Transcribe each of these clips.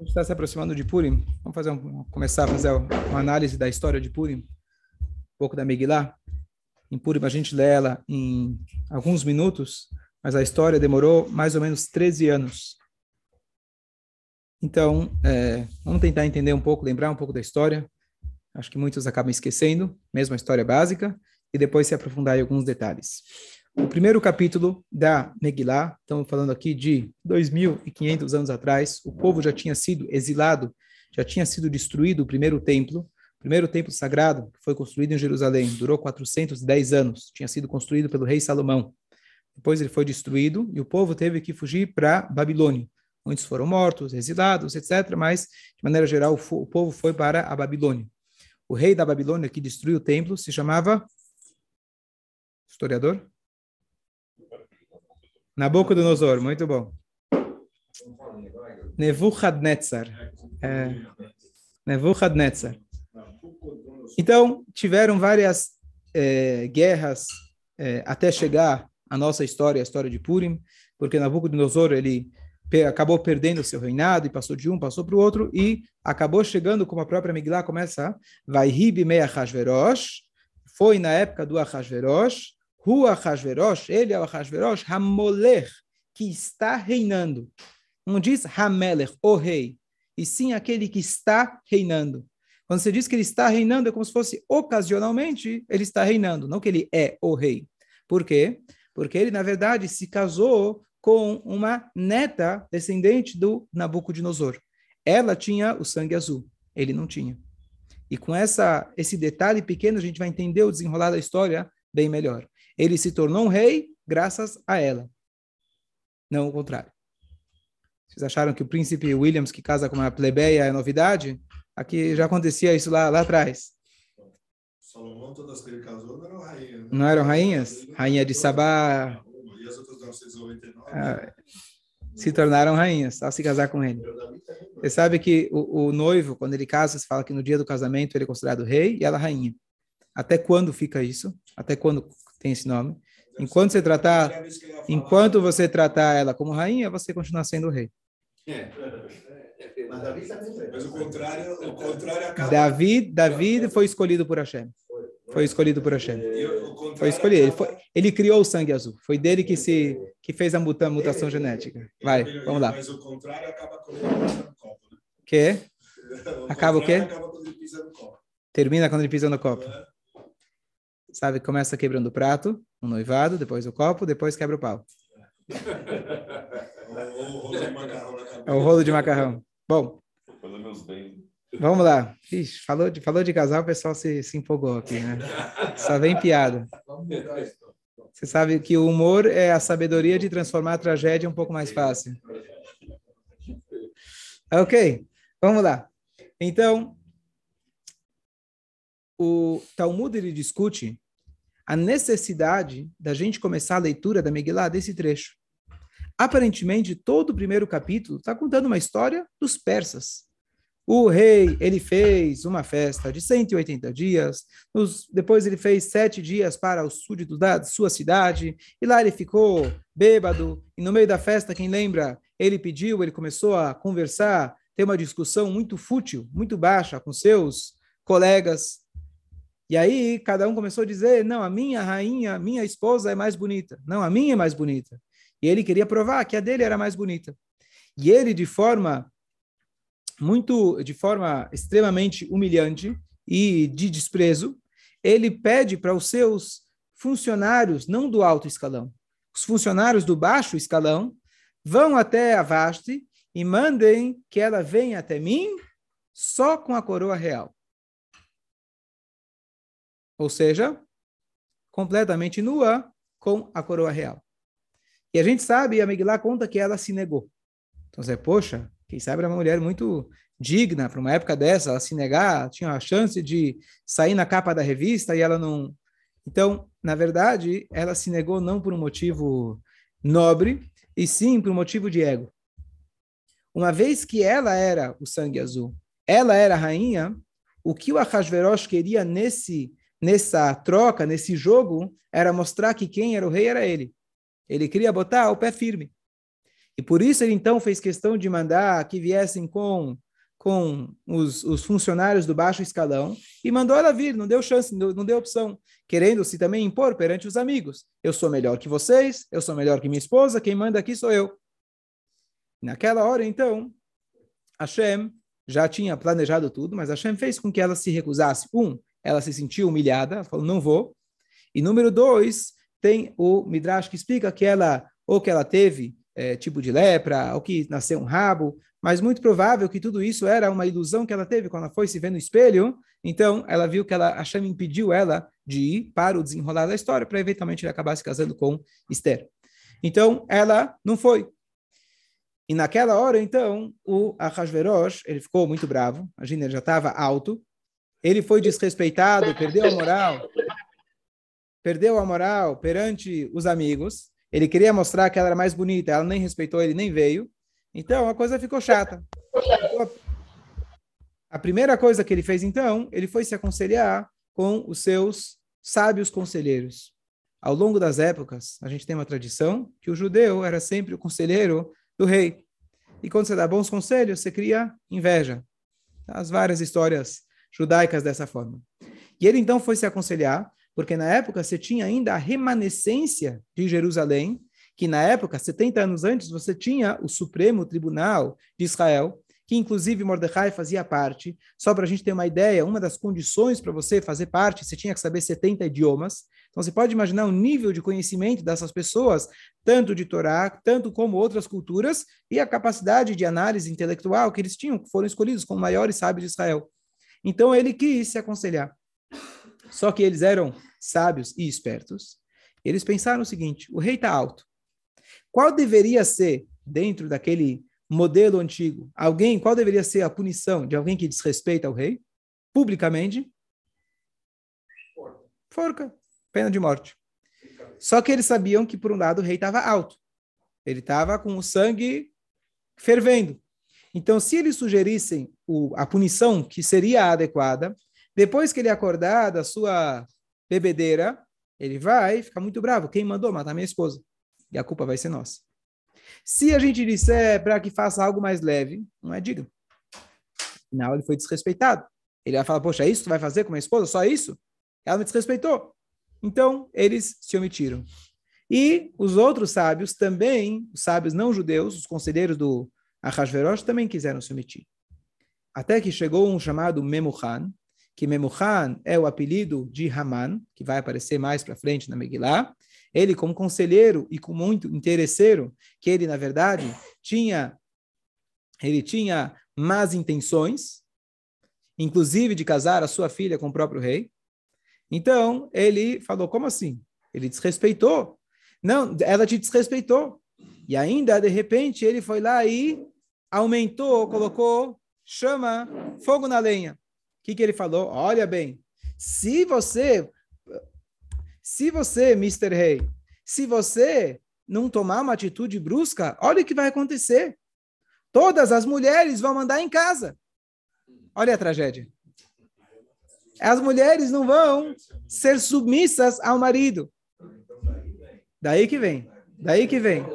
A gente está se aproximando de Purim. Vamos fazer um, começar a fazer uma análise da história de Purim, um pouco da Megillah. Em Purim a gente lê ela em alguns minutos, mas a história demorou mais ou menos 13 anos. Então, é, vamos tentar entender um pouco, lembrar um pouco da história. Acho que muitos acabam esquecendo, mesmo a história básica, e depois se aprofundar em alguns detalhes. O primeiro capítulo da Megillah, estamos falando aqui de 2.500 anos atrás, o povo já tinha sido exilado, já tinha sido destruído o primeiro templo, o primeiro templo sagrado, que foi construído em Jerusalém, durou 410 anos, tinha sido construído pelo rei Salomão. Depois ele foi destruído e o povo teve que fugir para Babilônia. Muitos foram mortos, exilados, etc. Mas, de maneira geral, o povo foi para a Babilônia. O rei da Babilônia que destruiu o templo se chamava historiador? Nabucodonosor, muito bom. Nebuchadnezzar. É. Então, tiveram várias é, guerras é, até chegar a nossa história, a história de Purim, porque Nabucodonosor, ele acabou perdendo seu reinado e passou de um, passou para o outro e acabou chegando, como a própria Miglah começa, vai ribe meia Hashverosh, foi na época do Ahasverosh, Rua Hashverosh, ele é o Hashverosh, Hamoler, que está reinando. Não diz Hamelech, o rei, e sim aquele que está reinando. Quando você diz que ele está reinando, é como se fosse ocasionalmente ele está reinando, não que ele é o rei. Por quê? Porque ele, na verdade, se casou com uma neta descendente do Nabucodonosor. Ela tinha o sangue azul, ele não tinha. E com essa, esse detalhe pequeno, a gente vai entender o desenrolar da história bem melhor. Ele se tornou um rei graças a ela. Não o contrário. Vocês acharam que o príncipe Williams, que casa com uma plebeia, é novidade? Aqui já acontecia isso lá, lá atrás. Salomão, todas que ele casou, não eram rainhas. Né? Não eram rainhas? Rainha de Sabá. E as outras 999? Ah, se tornaram rainhas ao se casar com ele. Você sabe que o, o, noivo, quando ele casa, se fala que no dia do casamento ele é considerado rei e ela rainha. Até quando fica isso? Até quando tem esse nome. Enquanto você tratar, enquanto você tratar ela como rainha, você continua sendo rei. É. Mas o contrário, o contrário acaba... Davi, Davi foi escolhido por Hashem. Foi escolhido por Hashem. Foi escolhido. Ele, foi, ele criou o sangue azul. Foi dele que se que fez a mutação genética. Vai, vamos lá. Mas o contrário acaba quando ele pisa no copo. Né? Que? Acaba o quê? Acaba quando ele pisa no copo. Termina quando ele pisa no copo. Sabe, começa quebrando o prato, o um noivado, depois o copo, depois quebra o pau. É o rolo de macarrão. Bom, vamos lá. Ixi, falou, de, falou de casal, o pessoal se, se empolgou aqui, né? Só vem piada. Você sabe que o humor é a sabedoria de transformar a tragédia um pouco mais fácil. Ok, vamos lá. Então, o Talmud ele discute a necessidade da gente começar a leitura da Megillah desse trecho. Aparentemente, todo o primeiro capítulo está contando uma história dos persas. O rei, ele fez uma festa de 180 dias, nos, depois ele fez sete dias para os súditos da sua cidade, e lá ele ficou bêbado, e no meio da festa, quem lembra, ele pediu, ele começou a conversar, ter uma discussão muito fútil, muito baixa com seus colegas, e aí cada um começou a dizer: não, a minha rainha, a minha esposa é mais bonita. Não, a minha é mais bonita. E ele queria provar que a dele era mais bonita. E ele, de forma muito, de forma extremamente humilhante e de desprezo, ele pede para os seus funcionários, não do alto escalão, os funcionários do baixo escalão, vão até a Vasti e mandem que ela venha até mim só com a coroa real ou seja, completamente nua com a coroa real. E a gente sabe, a Megillah conta que ela se negou. Então você, poxa, quem sabe era uma mulher muito digna para uma época dessa, ela se negar, tinha a chance de sair na capa da revista e ela não. Então, na verdade, ela se negou não por um motivo nobre, e sim por um motivo de ego. Uma vez que ela era o sangue azul, ela era a rainha, o que o Ahasverosh queria nesse nessa troca, nesse jogo, era mostrar que quem era o rei era ele. Ele queria botar o pé firme. E por isso ele então fez questão de mandar que viessem com com os, os, funcionários do baixo escalão e mandou ela vir, não deu chance, não, não deu opção, querendo-se também impor perante os amigos. Eu sou melhor que vocês, eu sou melhor que minha esposa, quem manda aqui sou eu. Naquela hora, então, Hashem já tinha planejado tudo, mas Hashem fez com que ela se recusasse. Um, ela se sentiu humilhada, falou, não vou. E número dois, tem o Midrash que explica que ela, ou que ela teve é, tipo de lepra, ou que nasceu um rabo, mas muito provável que tudo isso era uma ilusão que ela teve quando ela foi se ver no espelho. Então, ela viu que ela, Hashem impediu ela de ir para o desenrolar da história, para eventualmente ele acabar se casando com Esther. Então, ela não foi. E naquela hora, então, o Ahasverosh, ele ficou muito bravo, imagina, ele já estava alto, ele foi desrespeitado, perdeu a moral, perdeu a moral perante os amigos, ele queria mostrar que ela era mais bonita, ela nem respeitou ele, nem veio, então, a coisa ficou chata. A primeira coisa que ele fez, então, ele foi se aconselhar com os seus sábios conselheiros. Ao longo das épocas, a gente tem uma tradição que o judeu era sempre o conselheiro do rei. E quando você dá bons conselhos, você cria inveja. As várias histórias judaicas dessa forma. E ele então foi se aconselhar, porque na época você tinha ainda a remanescência de Jerusalém, que na época, 70 anos antes, você tinha o Supremo Tribunal de Israel, que inclusive Mordecai fazia parte. Só para a gente ter uma ideia, uma das condições para você fazer parte, você tinha que saber 70 idiomas. Então você pode imaginar o nível de conhecimento dessas pessoas, tanto de Torá, tanto como outras culturas, e a capacidade de análise intelectual que eles tinham, que foram escolhidos como maiores sábios de Israel. Então ele quis se aconselhar. Só que eles eram sábios e espertos. Eles pensaram o seguinte: o rei está alto. Qual deveria ser, dentro daquele modelo antigo, alguém, qual deveria ser a punição de alguém que desrespeita o rei? Publicamente? Forca. Pena de morte. Só que eles sabiam que, por um lado, o rei estava alto. Ele estava com o sangue fervendo. Então, se eles sugerissem o, a punição que seria adequada, depois que ele acordar da sua bebedeira, ele vai ficar muito bravo. Quem mandou matar minha esposa? e a culpa vai ser nossa. Se a gente disser para que faça algo mais leve, não é digno. Afinal, ele foi desrespeitado. Ele vai falar, poxa, é isso tu vai fazer com minha esposa? Só isso? Ela me desrespeitou. Então, eles se omitiram. E os outros sábios também, os sábios não judeus, os conselheiros do Ahasverosh, também quiseram se omitir. Até que chegou um chamado Memuhan, que Memuhan é o apelido de Haman, que vai aparecer mais para frente na Megillah, ele, como conselheiro e com muito interesseiro, que ele, na verdade, tinha, ele tinha más intenções, inclusive de casar a sua filha com o próprio rei. Então, ele falou, como assim? Ele desrespeitou. Não, ela te desrespeitou. E ainda, de repente, ele foi lá e aumentou, colocou chama, fogo na lenha. O que, que ele falou? Olha bem, se você se você, Mr. Rei, se você não tomar uma atitude brusca, olha o que vai acontecer. Todas as mulheres vão mandar em casa. Olha a tragédia. As mulheres não vão ser submissas ao marido. Daí que vem. Daí que vem.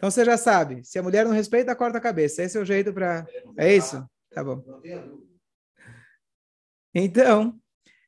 Então você já sabe, se a mulher não respeita, corta a cabeça. Esse é o jeito para. É isso? Tá bom. Então,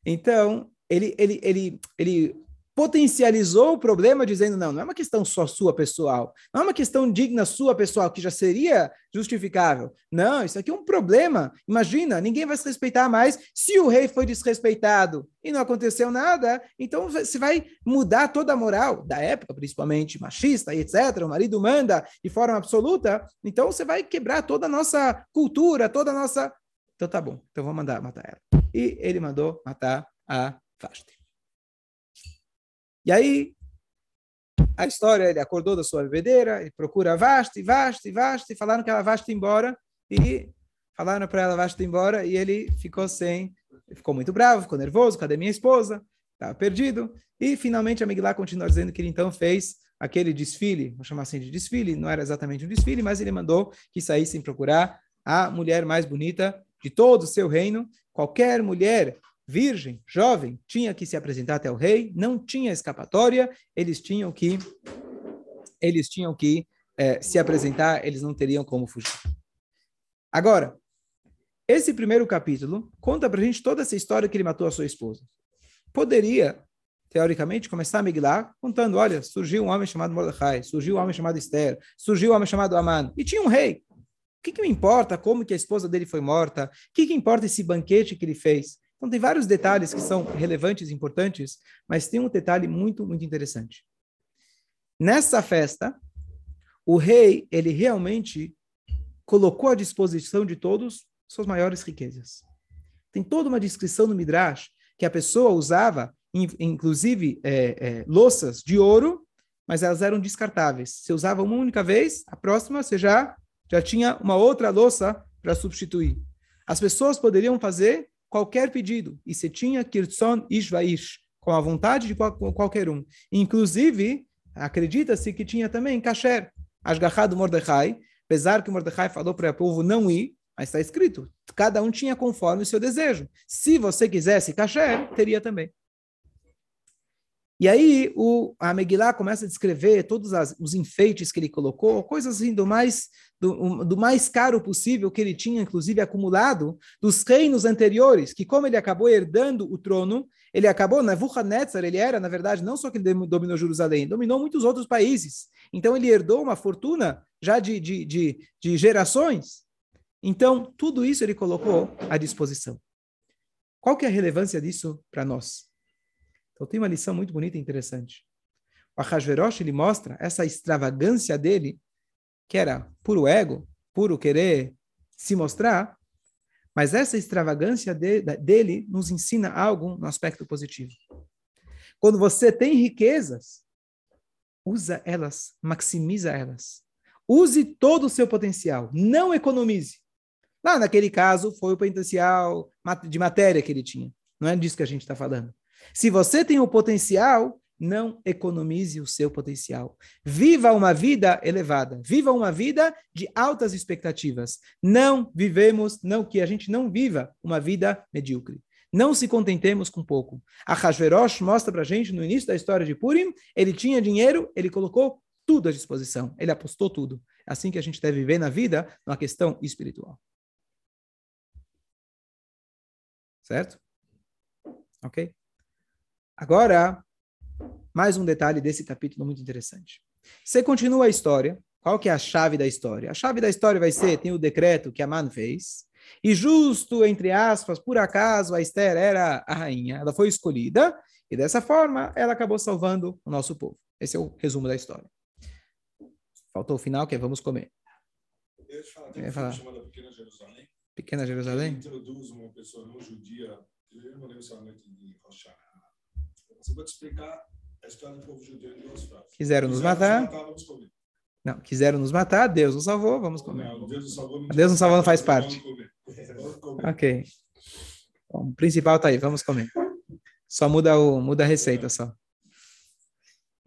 então, ele, ele, ele, ele potencializou o problema dizendo, não, não é uma questão só sua pessoal, não é uma questão digna sua pessoal, que já seria justificável. Não, isso aqui é um problema. Imagina, ninguém vai se respeitar mais. Se o rei foi desrespeitado e não aconteceu nada, então você vai mudar toda a moral da época, principalmente machista e etc. O marido manda de forma absoluta, então você vai quebrar toda a nossa cultura, toda a nossa... Então tá bom, então vou mandar matar ela. E ele mandou matar a Vashti. E aí, a história, ele acordou da sua bebedeira, ele procura Vashti, Vashti, Vashti, falaram que ela Vashti embora, e falaram para ela Vashti embora, e ele ficou sem, ficou muito bravo, ficou nervoso, cadê minha esposa? Estava perdido, e finalmente a Miglah continua dizendo que ele então fez aquele desfile, vou chamar assim de desfile, não era exatamente um desfile, mas ele mandou que saíssem procurar a mulher mais bonita de todo o seu reino, qualquer mulher virgem, jovem, tinha que se apresentar até o rei, não tinha escapatória, eles tinham que eles tinham que é, se apresentar, eles não teriam como fugir. Agora, esse primeiro capítulo conta para a gente toda essa história que ele matou a sua esposa. Poderia, teoricamente, começar a Miglar contando, olha, surgiu um homem chamado Mordecai, surgiu um homem chamado Esther, surgiu um homem chamado Aman, e tinha um rei. O que, que me importa como que a esposa dele foi morta? O que, que importa esse banquete que ele fez? Então, tem vários detalhes que são relevantes importantes, mas tem um detalhe muito, muito interessante. Nessa festa, o rei, ele realmente colocou à disposição de todos suas maiores riquezas. Tem toda uma descrição no Midrash que a pessoa usava, inclusive, é, é, louças de ouro, mas elas eram descartáveis. Você usava uma única vez, a próxima você já, já tinha uma outra louça para substituir. As pessoas poderiam fazer qualquer pedido, e você tinha kirtson ishvaish, com a vontade de qualquer um. Inclusive, acredita-se que tinha também kasher, asgachá do Mordecai, apesar que Mordecai falou para o povo não ir, mas está escrito, cada um tinha conforme o seu desejo. Se você quisesse kasher, teria também. E aí o, a começa a descrever todos as, os enfeites que ele colocou, coisas assim do mais, do, do, mais caro possível que ele tinha, inclusive, acumulado dos reinos anteriores, que como ele acabou herdando o trono, ele acabou, Nebuchadnezzar, ele era, na verdade, não só que ele dominou Jerusalém, dominou muitos outros países. Então ele herdou uma fortuna já de, de, de, de gerações. Então, tudo isso ele colocou à disposição. Qual que é a relevância disso para nós? Então tem uma lição muito bonita e interessante. O Ahasverosh, ele mostra essa extravagância dele, que era puro ego, puro querer se mostrar, mas essa extravagância de, dele nos ensina algo no aspecto positivo. Quando você tem riquezas, usa elas, maximiza elas. Use todo o seu potencial, não economize. Lá naquele caso, foi o potencial de matéria que ele tinha. Não é disso que a gente está falando. Se você tem o potencial, não economize o seu potencial. Viva uma vida elevada. Viva uma vida de altas expectativas. Não vivemos, não que a gente não viva uma vida medíocre. Não se contentemos com pouco. A Hashverosh mostra para gente, no início da história de Purim, ele tinha dinheiro, ele colocou tudo à disposição. Ele apostou tudo. É assim que a gente deve viver na vida, numa questão espiritual. Certo? Ok? Agora, mais um detalhe desse capítulo muito interessante. Você continua a história. Qual que é a chave da história? A chave da história vai ser, tem o decreto que a Man fez, e justo, entre aspas, por acaso, a Esther era a rainha, ela foi escolhida, e dessa forma ela acabou salvando o nosso povo. Esse é o resumo da história. Faltou o final, que é vamos comer. Eu te falar, tem um chamado Pequena Jerusalém. Pequena Jerusalém? Que introduz uma pessoa não judia, eu não lembro se é a noite de Roshana. Você vai te explicar a história do povo judeu em duas frases. Quiseram nos matar. Não, quiseram nos matar, Deus nos salvou, vamos comer. Não, Deus nos salvou, não, Deus nos salvou não faz parte. Vamos comer. Ok. Bom, o principal tá aí, vamos comer. Só muda, o, muda a receita só.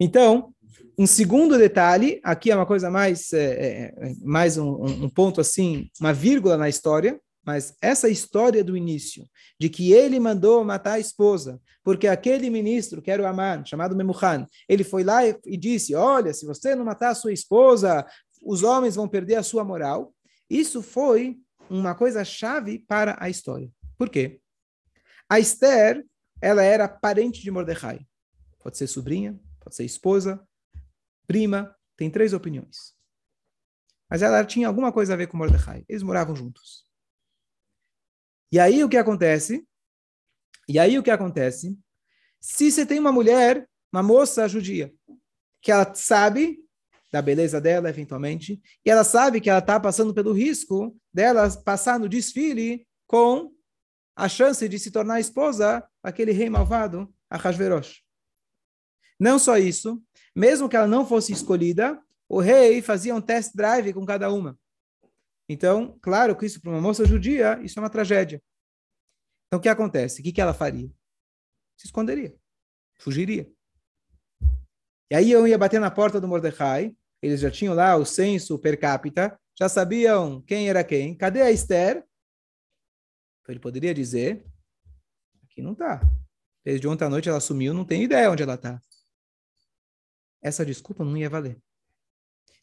Então, um segundo detalhe, aqui é uma coisa mais, é, é, mais um, um, ponto assim, uma vírgula na história, mas essa história do início, de que ele mandou matar a esposa, porque aquele ministro, que era o Aman, chamado Memuhan, ele foi lá e, disse: Olha, se você não matar a sua esposa, os homens vão perder a sua moral. Isso foi uma coisa chave para a história. Por quê? A Esther, ela era parente de Mordecai. Pode ser sobrinha, pode ser esposa, prima, tem três opiniões. Mas ela tinha alguma coisa a ver com Mordecai. Eles moravam juntos. E aí o que acontece? E aí o que acontece? Se você tem uma mulher, uma moça judia, que ela sabe da beleza dela, eventualmente, e ela sabe que ela está passando pelo risco dela passar no desfile com a chance de se tornar esposa daquele rei malvado, Ahasverosh. Não só isso, mesmo que ela não fosse escolhida, o rei fazia um test drive com cada uma. Então, claro que isso para uma moça judia, isso é uma tragédia. Então, o que acontece? O que, que ela faria? Se esconderia, fugiria. E aí eu ia bater na porta do Mordecai, eles já tinham lá o censo per capita, já sabiam quem era quem. Cadê a Esther? Então ele poderia dizer, aqui não está. Desde ontem à noite ela sumiu, não tem ideia onde ela está. Essa desculpa não ia valer.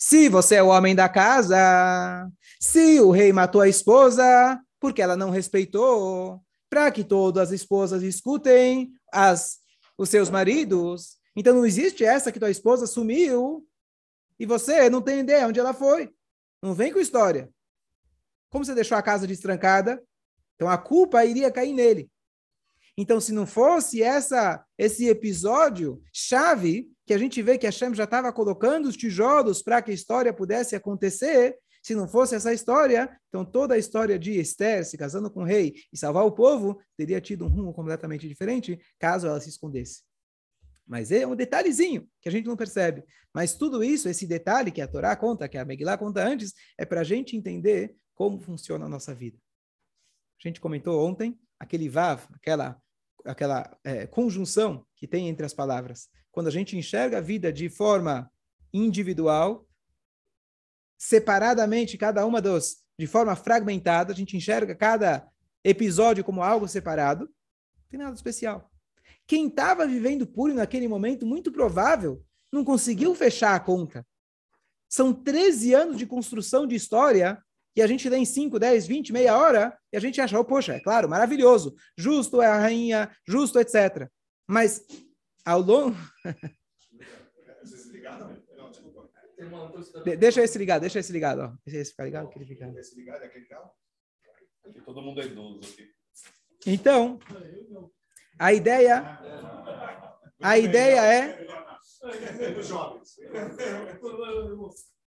Se você é o homem da casa, se o rei matou a esposa porque ela não respeitou, para que todas as esposas escutem as, os seus maridos. Então não existe essa que tua esposa sumiu e você não tem ideia onde ela foi. Não vem com história. Como você deixou a casa destrancada? Então a culpa iria cair nele. Então, se não fosse essa esse episódio chave que a gente vê que Hashem já estava colocando os tijolos para que a história pudesse acontecer, se não fosse essa história, então toda a história de Esther se casando com o rei e salvar o povo teria tido um rumo completamente diferente caso ela se escondesse. Mas é um detalhezinho que a gente não percebe. Mas tudo isso, esse detalhe que a Torá conta, que a Megillah conta antes, é para a gente entender como funciona a nossa vida. A gente comentou ontem aquele vav, aquela, aquela é, conjunção que tem entre as palavras. Quando a gente enxerga a vida de forma individual, separadamente, cada uma dos, de forma fragmentada, a gente enxerga cada episódio como algo separado, não tem nada especial. Quem estava vivendo Purim naquele momento, muito provável, não conseguiu fechar a conta. São 13 anos de construção de história e a gente lê em 5, 10, 20, meia hora e a gente acha, oh, poxa, é claro, maravilhoso, justo é a rainha, justo, etc. Mas ao longo. De, deixa esse ligado, deixa esse ligado, ó. Deixa esse ficar ligado, aquele ligado. Esse ligado, aquele. Aqui todo mundo é idoso aqui. Então, a ideia, a ideia é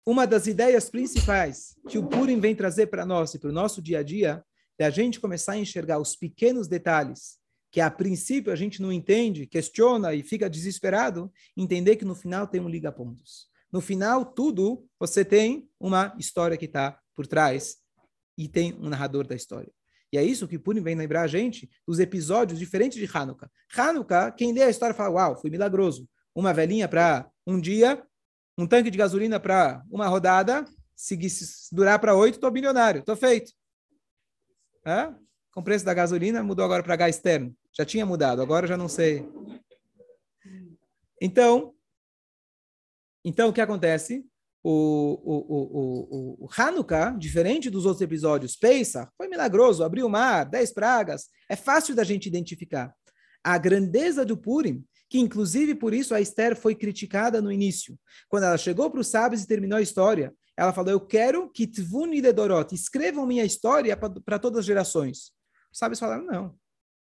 uma das ideias principais que o Purim vem trazer para nós e para o nosso dia a dia é a gente começar a enxergar os pequenos detalhes que a princípio a gente não entende, questiona e fica desesperado, entender que no final tem um liga-pontos. No final, tudo, você tem uma história que está por trás e tem um narrador da história. E é isso que Purim vem lembrar a gente dos episódios diferentes de Hanukkah. Hanukkah, quem lê a história fala, uau, foi milagroso. Uma velhinha para um dia, um tanque de gasolina para uma rodada, se durar para oito, estou bilionário, estou feito. É? Com o preço da gasolina, mudou agora para gás externo. Já tinha mudado, agora já não sei. Então, então o que acontece? o, o, o, o, Hanukkah, diferente dos outros episódios, Pesach, foi milagroso, abriu o mar, dez pragas, é fácil da gente identificar. A grandeza do Purim, que inclusive por isso a Esther foi criticada no início. Quando ela chegou para os sábios e terminou a história, ela falou, eu quero que Tvuni Dedorot, escrevam minha história para todas as gerações. Os sábios falaram, não,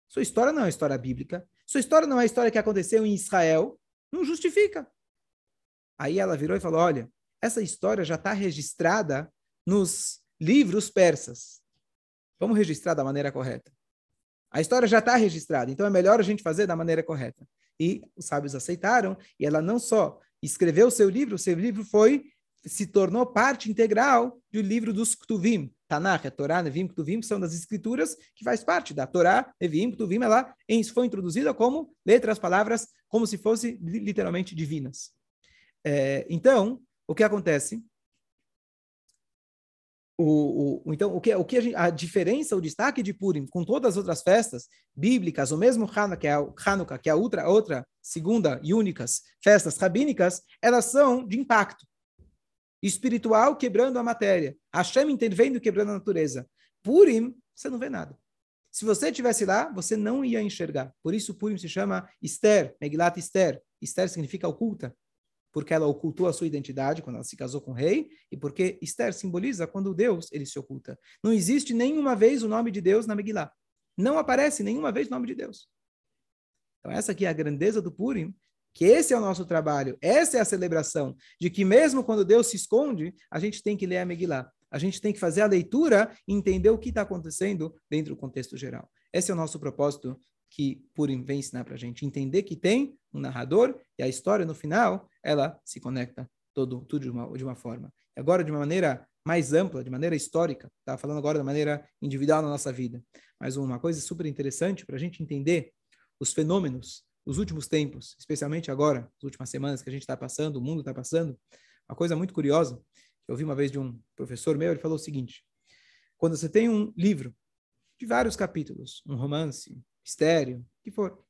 sua história não é história bíblica, sua história não é a história que aconteceu em Israel, não justifica. Aí ela virou e falou, olha, essa história já está registrada nos livros persas. Vamos registrar da maneira correta. A história já está registrada, então é melhor a gente fazer da maneira correta. E os sábios aceitaram, e ela não só escreveu o seu livro, o seu livro foi se tornou parte integral do livro dos Ktuvim. Tanakh, a Torá, Nevim, Ktuvim, são das escrituras que faz parte da Torá, Nevim, Ktuvim, ela foi introduzida como letras, palavras, como se fossem literalmente divinas. É, então, o que acontece? O, o, então, o que, o que a, gente, a, diferença, o destaque de Purim com todas as outras festas bíblicas, o mesmo Hanukkah, que é a, Hanukkah, que é a outra, outra segunda e únicas festas rabínicas, elas são de impacto espiritual quebrando a matéria. Hashem intervendo quebrando a natureza. Purim, você não vê nada. Se você estivesse lá, você não ia enxergar. Por isso Purim se chama Esther, Megilat Esther. Esther significa oculta porque ela ocultou a sua identidade quando ela se casou com o rei, e porque Esther simboliza quando Deus ele se oculta. Não existe nenhuma vez o nome de Deus na Megillah. Não aparece nenhuma vez o nome de Deus. Então essa aqui é a grandeza do Purim, que esse é o nosso trabalho, essa é a celebração, de que mesmo quando Deus se esconde, a gente tem que ler a Megillah. A gente tem que fazer a leitura e entender o que está acontecendo dentro do contexto geral. Esse é o nosso propósito que Purim vem ensinar para a gente. Entender que tem um narrador e a história no final, ela se conecta todo, tudo de uma, de uma forma. Agora, de uma maneira mais ampla, de maneira histórica, estava falando agora de maneira individual na nossa vida, mas uma coisa super interessante para a gente entender os fenômenos dos últimos tempos, especialmente agora, as últimas semanas que a gente está passando, o mundo está passando, uma coisa muito curiosa, eu ouvi uma vez de um professor meu, ele falou o seguinte, quando você tem um livro de vários capítulos, um romance, mistério, o que for,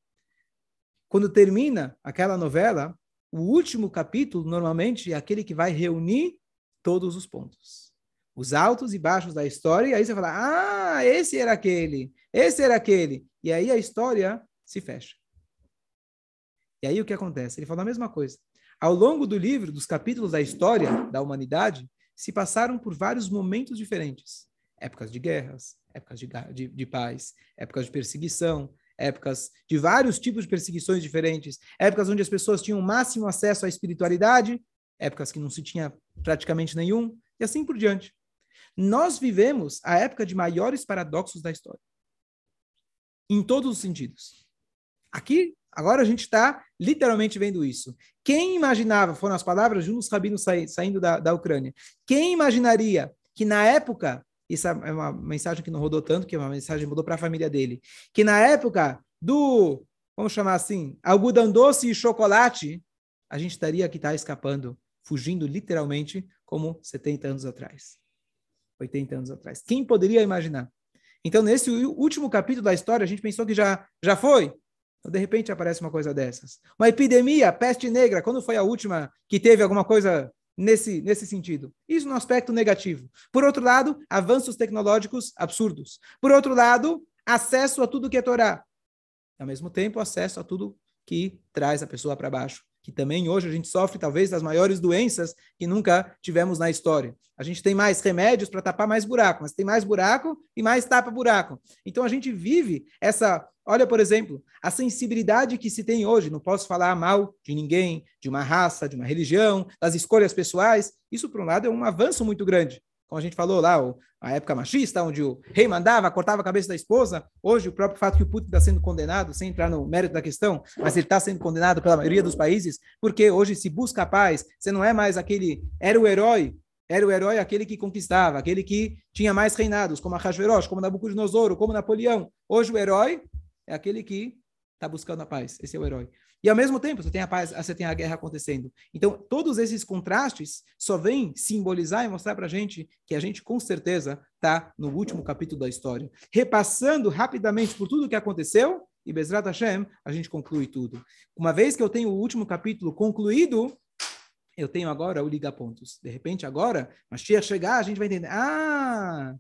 quando termina aquela novela, o último capítulo, normalmente, é aquele que vai reunir todos os pontos. Os altos e baixos da história, e aí você fala, ah, esse era aquele, esse era aquele. E aí a história se fecha. E aí o que acontece? Ele fala a mesma coisa. Ao longo do livro, dos capítulos da história da humanidade, se passaram por vários momentos diferentes. Épocas de guerras, épocas de, de, de paz, épocas de perseguição, épocas de vários tipos de perseguições diferentes, épocas onde as pessoas tinham o máximo acesso à espiritualidade, épocas que não se tinha praticamente nenhum, e assim por diante. Nós vivemos a época de maiores paradoxos da história. Em todos os sentidos. Aqui, agora a gente está literalmente vendo isso. Quem imaginava, foram as palavras de um dos rabinos saindo da, da Ucrânia, quem imaginaria que na época isso é uma mensagem que não rodou tanto, que é uma mensagem que mudou para a família dele. Que na época do, vamos chamar assim, algodão doce e chocolate, a gente estaria aqui tá escapando, fugindo literalmente como 70 anos atrás. 80 anos atrás. Quem poderia imaginar? Então, nesse último capítulo da história, a gente pensou que já, já foi. Então, de repente, aparece uma coisa dessas. Uma epidemia, peste negra. Quando foi a última que teve alguma coisa nesse, nesse sentido. Isso no aspecto negativo. Por outro lado, avanços tecnológicos absurdos. Por outro lado, acesso a tudo que é Torá. Ao mesmo tempo, acesso a tudo que traz a pessoa para baixo. Que também hoje a gente sofre talvez das maiores doenças que nunca tivemos na história. A gente tem mais remédios para tapar mais buraco, mas tem mais buraco e mais tapa buraco. Então a gente vive essa Olha, por exemplo, a sensibilidade que se tem hoje, não posso falar mal de ninguém, de uma raça, de uma religião, das escolhas pessoais. Isso, por um lado, é um avanço muito grande. Como a gente falou lá, a época machista, onde o rei mandava, cortava a cabeça da esposa. Hoje, o próprio fato que o Putin está sendo condenado, sem entrar no mérito da questão, mas ele está sendo condenado pela maioria dos países, porque hoje se busca a paz. Você não é mais aquele. Era o herói era o herói aquele que conquistava, aquele que tinha mais reinados, como a Hashverosh, como Nabucodonosor, como Napoleão. Hoje o herói é aquele que está buscando a paz. Esse é o herói. E ao mesmo tempo, você tem a paz, você tem a guerra acontecendo. Então, todos esses contrastes só vêm simbolizar e mostrar para a gente que a gente, com certeza, está no último capítulo da história. Repassando rapidamente por tudo o que aconteceu, e Bezrat Hashem, a gente conclui tudo. Uma vez que eu tenho o último capítulo concluído, eu tenho agora o liga pontos. De repente, agora, mas chegar, a gente vai entender. Ah,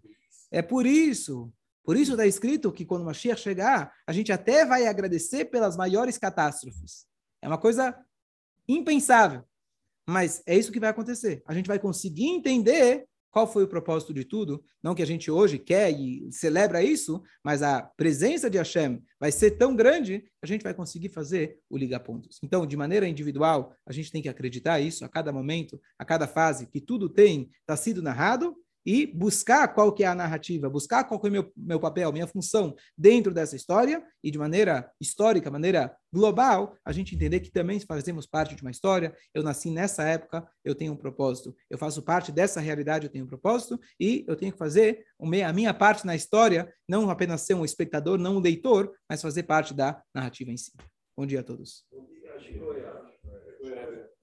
é por isso. Por isso está escrito que quando Mashiach chegar, a gente até vai agradecer pelas maiores catástrofes. É uma coisa impensável. Mas é isso que vai acontecer. A gente vai conseguir entender qual foi o propósito de tudo. Não que a gente hoje quer e celebra isso, mas a presença de Hashem vai ser tão grande que a gente vai conseguir fazer o ligar pontos. Então, de maneira individual, a gente tem que acreditar isso a cada momento, a cada fase, que tudo tem, está sido narrado e buscar qual que é a narrativa, buscar qual que é o meu, meu papel, minha função dentro dessa história e de maneira histórica, maneira global, a gente entender que também fazemos parte de uma história. Eu nasci nessa época, eu tenho um propósito. Eu faço parte dessa realidade, eu tenho um propósito e eu tenho que fazer a minha parte na história, não apenas ser um espectador, não um leitor, mas fazer parte da narrativa em si. Bom dia a todos. Bom dia,